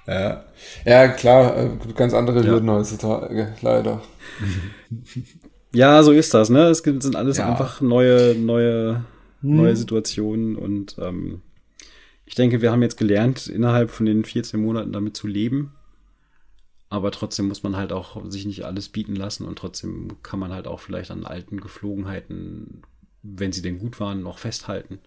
ja, ja klar, äh, ganz andere Hürden ja. heutzutage, leider. Ja, so ist das, ne? Es sind alles ja. einfach neue, neue hm. neue Situationen und ähm, ich denke, wir haben jetzt gelernt, innerhalb von den 14 Monaten damit zu leben. Aber trotzdem muss man halt auch sich nicht alles bieten lassen und trotzdem kann man halt auch vielleicht an alten Geflogenheiten, wenn sie denn gut waren, noch festhalten.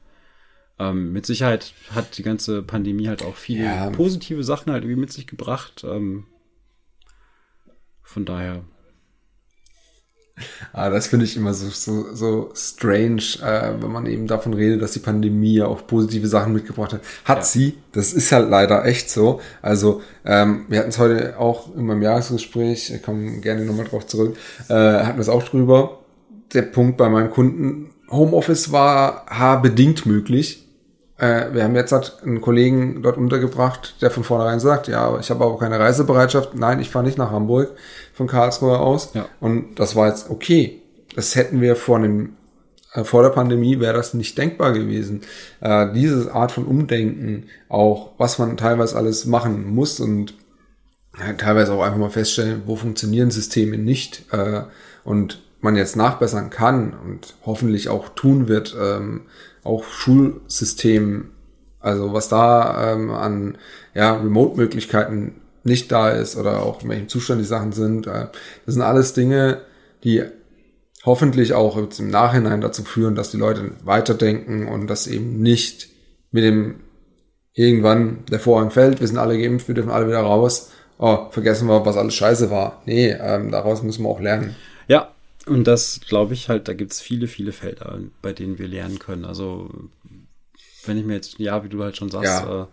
Ähm, mit Sicherheit hat die ganze Pandemie halt auch viele ja. positive Sachen halt irgendwie mit sich gebracht. Ähm, von daher <laughs> Ah, das finde ich immer so, so, so strange, äh, wenn man eben davon redet, dass die Pandemie ja auch positive Sachen mitgebracht hat. Hat ja. sie, das ist halt leider echt so. Also, ähm, wir hatten es heute auch in meinem Jahresgespräch, ich komme gerne nochmal drauf zurück, äh, hatten wir es auch drüber. Der Punkt bei meinem Kunden, Homeoffice war haarbedingt möglich. Äh, wir haben jetzt halt einen Kollegen dort untergebracht, der von vornherein sagt, ja, ich habe aber keine Reisebereitschaft. Nein, ich fahre nicht nach Hamburg von Karlsruhe aus. Ja. Und das war jetzt okay. Das hätten wir vor einem äh, vor der Pandemie wäre das nicht denkbar gewesen. Äh, diese Art von Umdenken, auch was man teilweise alles machen muss und ja, teilweise auch einfach mal feststellen, wo funktionieren Systeme nicht äh, und man jetzt nachbessern kann und hoffentlich auch tun wird, ähm, auch Schulsystem, also was da ähm, an ja, Remote-Möglichkeiten nicht da ist oder auch in welchem Zustand die Sachen sind. Äh, das sind alles Dinge, die hoffentlich auch im Nachhinein dazu führen, dass die Leute weiterdenken und dass eben nicht mit dem irgendwann der Vorhang fällt, wir sind alle geimpft, wir dürfen alle wieder raus. Oh, vergessen wir, was alles scheiße war. Nee, ähm, daraus müssen wir auch lernen. Ja, und das glaube ich halt, da gibt es viele, viele Felder, bei denen wir lernen können. Also wenn ich mir jetzt, ja, wie du halt schon sagst, ja. äh,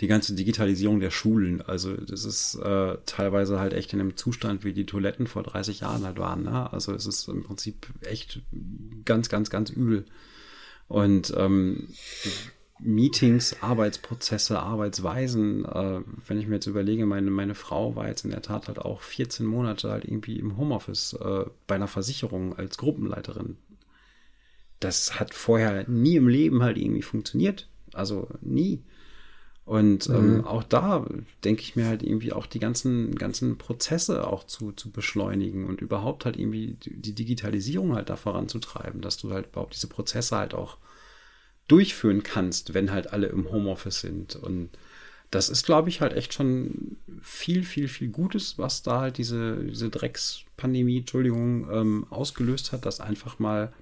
die ganze Digitalisierung der Schulen. Also das ist äh, teilweise halt echt in einem Zustand, wie die Toiletten vor 30 Jahren halt waren. Ne? Also es ist im Prinzip echt ganz, ganz, ganz übel. Und ähm, Meetings, Arbeitsprozesse, Arbeitsweisen, äh, wenn ich mir jetzt überlege, meine, meine Frau war jetzt in der Tat halt auch 14 Monate halt irgendwie im Homeoffice äh, bei einer Versicherung als Gruppenleiterin. Das hat vorher nie im Leben halt irgendwie funktioniert. Also nie. Und ähm, mhm. auch da denke ich mir halt irgendwie auch die ganzen, ganzen Prozesse auch zu, zu beschleunigen und überhaupt halt irgendwie die Digitalisierung halt da voranzutreiben, dass du halt überhaupt diese Prozesse halt auch durchführen kannst, wenn halt alle im Homeoffice sind. Und das ist, glaube ich, halt echt schon viel, viel, viel Gutes, was da halt diese, diese Dreckspandemie, Entschuldigung, ähm, ausgelöst hat, dass einfach mal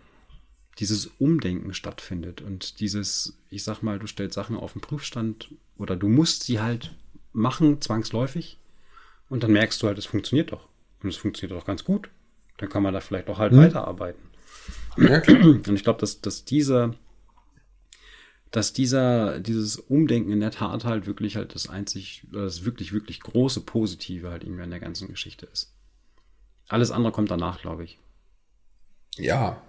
dieses Umdenken stattfindet und dieses, ich sag mal, du stellst Sachen auf den Prüfstand oder du musst sie halt machen, zwangsläufig, und dann merkst du halt, es funktioniert doch. Und es funktioniert doch ganz gut. Dann kann man da vielleicht auch halt mhm. weiterarbeiten. Ja, und ich glaube, dass, dass diese, dass dieser, dieses Umdenken in der Tat halt wirklich halt das einzig, das wirklich, wirklich große Positive halt irgendwie an der ganzen Geschichte ist. Alles andere kommt danach, glaube ich. Ja.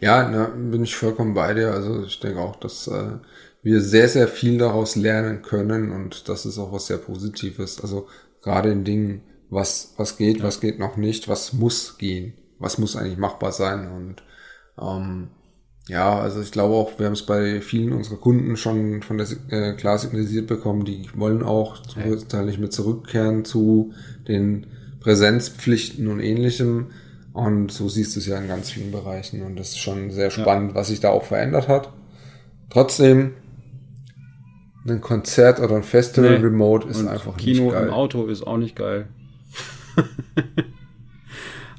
Ja, na, bin ich vollkommen bei dir. Also ich denke auch, dass äh, wir sehr, sehr viel daraus lernen können und das ist auch was sehr Positives. Also gerade in Dingen, was, was geht, ja. was geht noch nicht, was muss gehen, was muss eigentlich machbar sein und ähm, ja, also ich glaube auch, wir haben es bei vielen unserer Kunden schon von der äh, klar signalisiert bekommen, die wollen auch zum nicht mehr zurückkehren zu den Präsenzpflichten und ähnlichem. Und so siehst du es ja in ganz vielen Bereichen. Und das ist schon sehr spannend, ja. was sich da auch verändert hat. Trotzdem, ein Konzert oder ein Festival nee. remote ist und einfach Kino nicht geil. im Auto ist auch nicht geil. <laughs>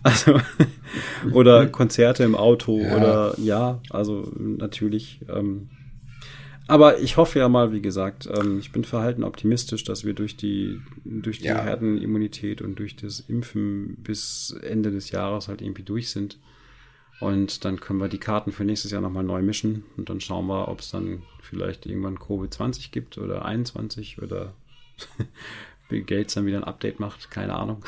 also, <laughs> oder Konzerte im Auto ja. oder ja, also natürlich. Ähm, aber ich hoffe ja mal, wie gesagt, ähm, ich bin verhalten optimistisch, dass wir durch die, durch die ja. Herdenimmunität und durch das Impfen bis Ende des Jahres halt irgendwie durch sind. Und dann können wir die Karten für nächstes Jahr nochmal neu mischen und dann schauen wir, ob es dann vielleicht irgendwann Covid-20 gibt oder 21 oder <laughs> Bill Gates dann wieder ein Update macht. Keine Ahnung.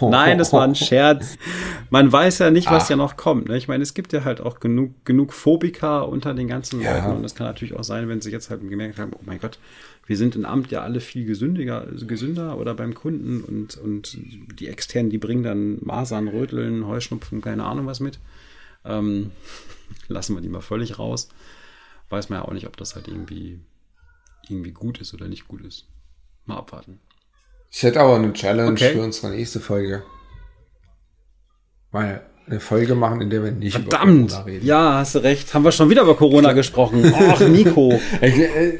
<laughs> Nein, das war ein Scherz. Man weiß ja nicht, was Ach. ja noch kommt. Ne? Ich meine, es gibt ja halt auch genug, genug Phobiker unter den ganzen ja. Leuten. Und es kann natürlich auch sein, wenn sie jetzt halt gemerkt haben, oh mein Gott, wir sind im Amt ja alle viel gesündiger, gesünder oder beim Kunden und, und die externen, die bringen dann Masern, Röteln, Heuschnupfen, keine Ahnung was mit. Ähm, <laughs> lassen wir die mal völlig raus. Weiß man ja auch nicht, ob das halt irgendwie, irgendwie gut ist oder nicht gut ist. Mal abwarten. Ich hätte aber eine Challenge okay. für unsere nächste Folge. Mal eine Folge machen, in der wir nicht Verdammt. über Corona reden. Ja, hast du recht. Haben wir schon wieder über Corona gesprochen. Ach, Nico. <laughs> Äh,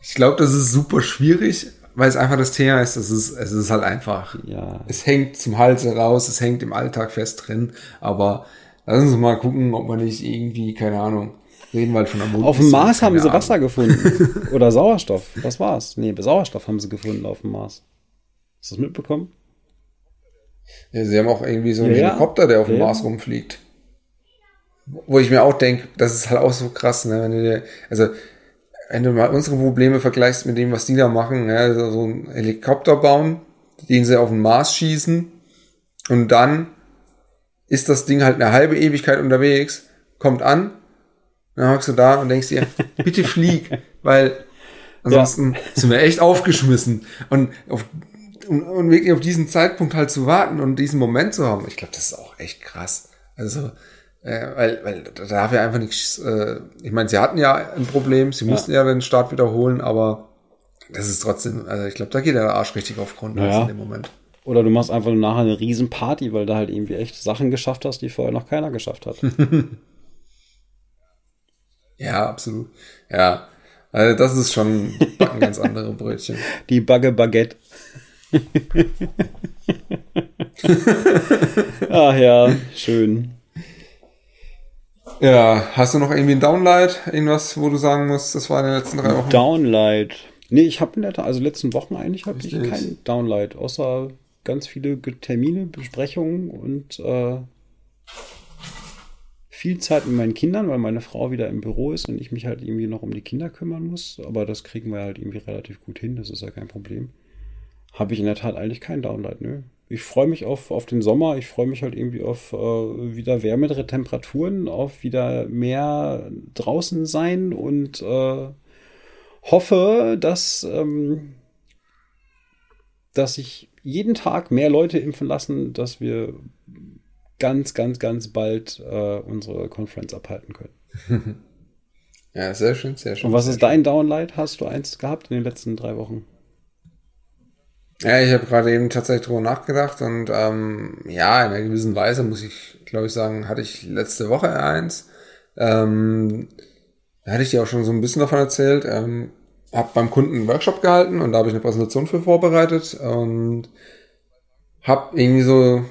ich glaube, das ist super schwierig, weil es einfach das Thema ist, es ist, es ist halt einfach. Ja. Es hängt zum Hals raus, es hängt im Alltag fest drin, aber lass uns mal gucken, ob man nicht irgendwie, keine Ahnung, reden wir halt von Mond. Auf dem Mars haben sie Ahnung. Wasser gefunden. <laughs> Oder Sauerstoff. Was war's? Nee, Sauerstoff haben sie gefunden auf dem Mars. Hast du das mitbekommen? Ja, sie haben auch irgendwie so einen ja, Helikopter, der auf dem ja. Mars rumfliegt. Wo ich mir auch denke, das ist halt auch so krass, ne? Wenn du dir, also, wenn du mal unsere Probleme vergleichst mit dem, was die da machen, ja, also so einen Helikopter bauen, den sie auf den Mars schießen und dann ist das Ding halt eine halbe Ewigkeit unterwegs, kommt an, dann hockst du da und denkst dir, <laughs> bitte flieg, weil ansonsten ja. sind wir echt aufgeschmissen. Und, auf, und, und wirklich auf diesen Zeitpunkt halt zu warten und diesen Moment zu haben, ich glaube, das ist auch echt krass. Also, äh, weil, weil da darf ja einfach nichts, äh, ich meine, sie hatten ja ein Problem, sie mussten ja, ja den Start wiederholen, aber das ist trotzdem, also ich glaube, da geht der Arsch richtig auf Grund ja. in dem Moment. Oder du machst einfach nachher eine Riesenparty, weil du halt irgendwie echt Sachen geschafft hast, die vorher noch keiner geschafft hat. <laughs> Ja, absolut. Ja. Also das ist schon backen ganz andere Brötchen. <laughs> Die Bagge Baguette. <laughs> Ach ja, schön. Ja, hast du noch irgendwie ein Downlight? Irgendwas, wo du sagen musst, das war in den letzten drei Wochen? Downlight. Nee, ich habe in der also letzten Wochen eigentlich habe ich kein Downlight, außer ganz viele Termine, Besprechungen und äh, viel Zeit mit meinen Kindern, weil meine Frau wieder im Büro ist und ich mich halt irgendwie noch um die Kinder kümmern muss. Aber das kriegen wir halt irgendwie relativ gut hin, das ist ja kein Problem. Habe ich in der Tat eigentlich kein Downlight, nö. Ich freue mich auf, auf den Sommer, ich freue mich halt irgendwie auf äh, wieder wärmere Temperaturen, auf wieder mehr draußen sein und äh, hoffe, dass, ähm, dass sich jeden Tag mehr Leute impfen lassen, dass wir ganz, ganz, ganz bald äh, unsere Conference abhalten können. <laughs> Ja, sehr schön, sehr schön. Und was ist dein Downlight? Hast du eins gehabt in den letzten drei Wochen? Ja, ich habe gerade eben tatsächlich drüber nachgedacht und ähm, ja, in einer gewissen Weise muss ich, glaube ich, sagen, hatte ich letzte Woche eins. Ähm, da hatte ich dir auch schon so ein bisschen davon erzählt. Ähm, habe beim Kunden einen Workshop gehalten und da habe ich eine Präsentation für vorbereitet und habe irgendwie so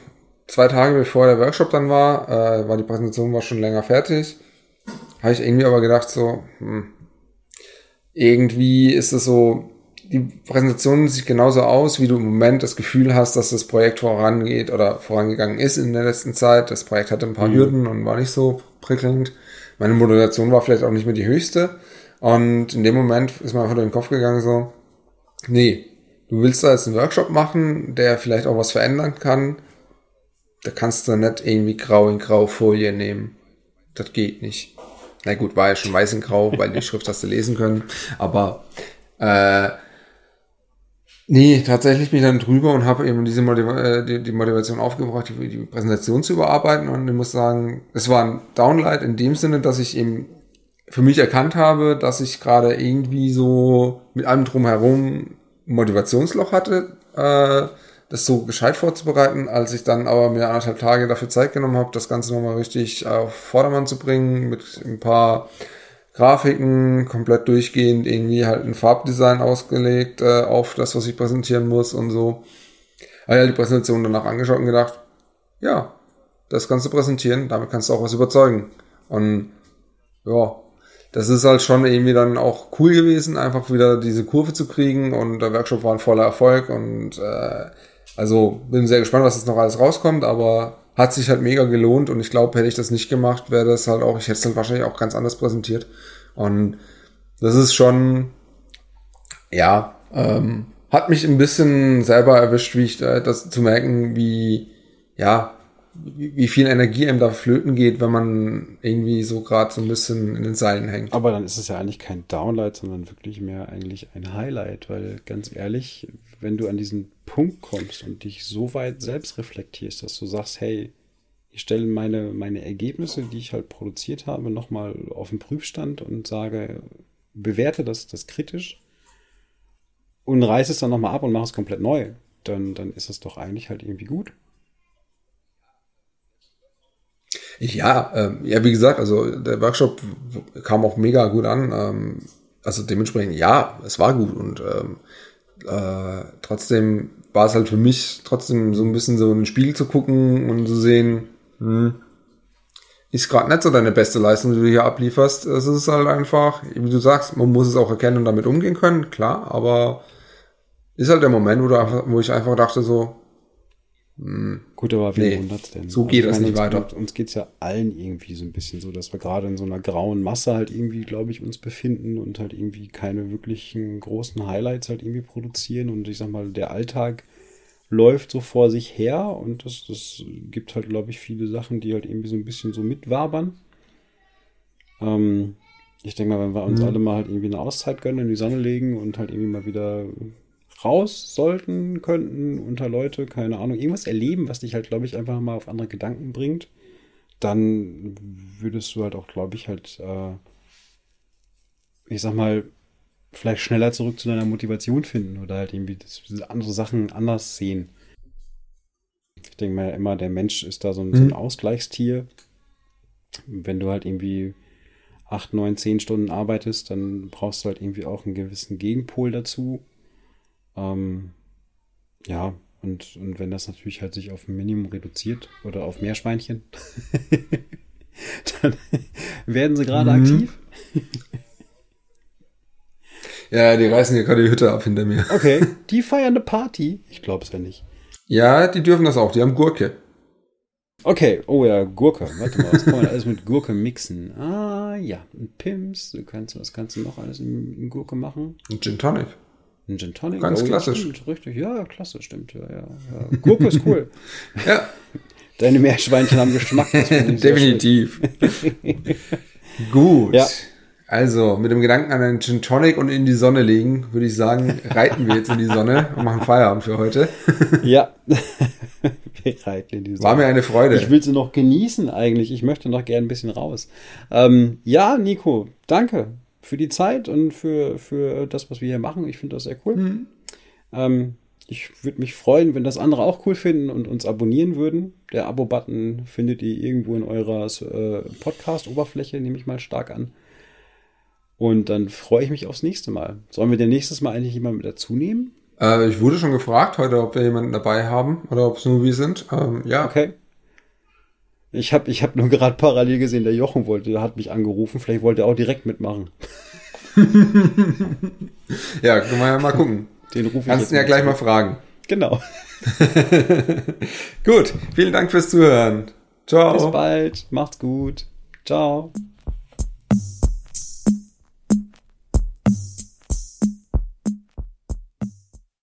zwei Tage bevor der Workshop dann war, äh, war die Präsentation war schon länger fertig, habe ich irgendwie aber gedacht so, hm, irgendwie ist es so, die Präsentation sieht genauso aus, wie du im Moment das Gefühl hast, dass das Projekt vorangeht oder vorangegangen ist in der letzten Zeit. Das Projekt hatte ein paar mhm. Hürden und war nicht so prickelnd. Meine Moderation war vielleicht auch nicht mehr die höchste. Und in dem Moment ist mir einfach durch den Kopf gegangen so, nee, du willst da jetzt einen Workshop machen, der vielleicht auch was verändern kann. Da kannst du nicht irgendwie grau in grau Folie nehmen. Das geht nicht. Na gut, war ja schon weiß in grau, weil die Schrift hast du lesen können. Aber äh, Nee, tatsächlich bin ich dann drüber und habe eben diese Motiv äh, die, die, Motivation aufgebracht, die, die, Präsentation zu überarbeiten. Und ich muss sagen, es war ein Downlight in dem Sinne, dass ich eben für mich erkannt habe, dass ich gerade irgendwie so mit allem drumherum Motivationsloch hatte, äh, das so gescheit vorzubereiten, als ich dann aber mir anderthalb Tage dafür Zeit genommen habe, das Ganze nochmal richtig auf Vordermann zu bringen, mit ein paar Grafiken, komplett durchgehend irgendwie halt ein Farbdesign ausgelegt äh, auf das, was ich präsentieren muss und so. Habe ja die Präsentation danach angeschaut und gedacht, ja, das kannst du präsentieren, damit kannst du auch was überzeugen. Und ja, das ist halt schon irgendwie dann auch cool gewesen, einfach wieder diese Kurve zu kriegen und der Workshop war ein voller Erfolg und äh, also bin sehr gespannt, was jetzt noch alles rauskommt, aber hat sich halt mega gelohnt und ich glaube, hätte ich das nicht gemacht, wäre das halt auch, ich hätte es dann wahrscheinlich auch ganz anders präsentiert. Und das ist schon, ja, ähm, hat mich ein bisschen selber erwischt, wie ich äh, das zu merken, wie, ja, wie viel Energie einem da flöten geht, wenn man irgendwie so gerade so ein bisschen in den Seilen hängt. Aber dann ist es ja eigentlich kein Downlight, sondern wirklich mehr eigentlich ein Highlight, weil ganz ehrlich, wenn du an diesen Punkt kommst und dich so weit selbst reflektierst, dass du sagst, hey, ich stelle meine, meine Ergebnisse, die ich halt produziert habe, nochmal auf den Prüfstand und sage, bewerte das, das kritisch und reiße es dann nochmal ab und mache es komplett neu, dann, dann ist es doch eigentlich halt irgendwie gut. Ja, ähm, ja, wie gesagt, also der Workshop kam auch mega gut an. Ähm, also dementsprechend, ja, es war gut und ähm, äh, trotzdem war es halt für mich trotzdem so ein bisschen so ein Spiel zu gucken und zu sehen, hm, ist gerade nicht so deine beste Leistung, die du hier ablieferst. Es ist halt einfach, wie du sagst, man muss es auch erkennen und damit umgehen können, klar, aber ist halt der Moment, wo, du wo ich einfach dachte so, hm, Gut, aber wie nee, wundert's denn? So geht also das nicht weiter. Uns, uns geht's ja allen irgendwie so ein bisschen so, dass wir gerade in so einer grauen Masse halt irgendwie, glaube ich, uns befinden und halt irgendwie keine wirklichen großen Highlights halt irgendwie produzieren. Und ich sag mal, der Alltag läuft so vor sich her und das, das gibt halt, glaube ich, viele Sachen, die halt irgendwie so ein bisschen so mitwabern. Ähm, ich denke mal, wenn wir uns mhm. alle mal halt irgendwie eine Auszeit gönnen, in die Sonne legen und halt irgendwie mal wieder raus sollten, könnten, unter Leute, keine Ahnung, irgendwas erleben, was dich halt, glaube ich, einfach mal auf andere Gedanken bringt, dann würdest du halt auch, glaube ich, halt, äh, ich sag mal, vielleicht schneller zurück zu deiner Motivation finden oder halt irgendwie das, andere Sachen anders sehen. Ich denke mal immer, der Mensch ist da so ein, mhm. so ein mhm. Ausgleichstier. Wenn du halt irgendwie acht, neun, zehn Stunden arbeitest, dann brauchst du halt irgendwie auch einen gewissen Gegenpol dazu. Ähm, ja, und, und wenn das natürlich halt sich auf ein Minimum reduziert oder auf Meerschweinchen, <laughs> dann werden sie gerade mhm. aktiv. Ja, die reißen hier gerade die Hütte ab hinter mir. Okay, <laughs> die feiern eine Party. Ich glaube es ja nicht. Ja, die dürfen das auch. Die haben Gurke. Okay, oh ja, Gurke. Warte mal, was kann man alles mit Gurke mixen? Ah, ja, ein Pims. Du kannst, was kannst du noch alles in, in Gurke machen? Ein Gin Tonic. Ein Gin Tonic? Ganz oh, klassisch. Stimmt, richtig, ja, klasse, stimmt. Ja, ja, ja. Gurke ist cool. <laughs> ja. Deine Meerschweinchen haben Geschmack. Definitiv. Gut. Ja. Also, mit dem Gedanken an einen Gin Tonic und in die Sonne legen, würde ich sagen, reiten wir jetzt in die Sonne und machen Feierabend für heute. <laughs> ja, <laughs> wir reiten in die Sonne. War mir eine Freude. Ich will sie noch genießen eigentlich. Ich möchte noch gerne ein bisschen raus. Ähm, ja, Nico, danke für die Zeit und für, für das, was wir hier machen. Ich finde das sehr cool. Mhm. Ähm, ich würde mich freuen, wenn das andere auch cool finden und uns abonnieren würden. Der Abo-Button findet ihr irgendwo in eurer äh, Podcast-Oberfläche, nehme ich mal stark an. Und dann freue ich mich aufs nächste Mal. Sollen wir denn nächstes Mal eigentlich jemanden dazu nehmen? Äh, ich wurde schon gefragt heute, ob wir jemanden dabei haben oder ob es nur wir sind. Ähm, ja. Okay. Ich habe ich hab nur gerade parallel gesehen, der Jochen wollte, der hat mich angerufen. Vielleicht wollte er auch direkt mitmachen. <laughs> ja, können wir ja mal gucken. Den rufe ich Kannst du ja gleich mal fragen. Genau. <laughs> Gut, vielen Dank fürs Zuhören. Ciao. Bis bald. Macht's gut. Ciao.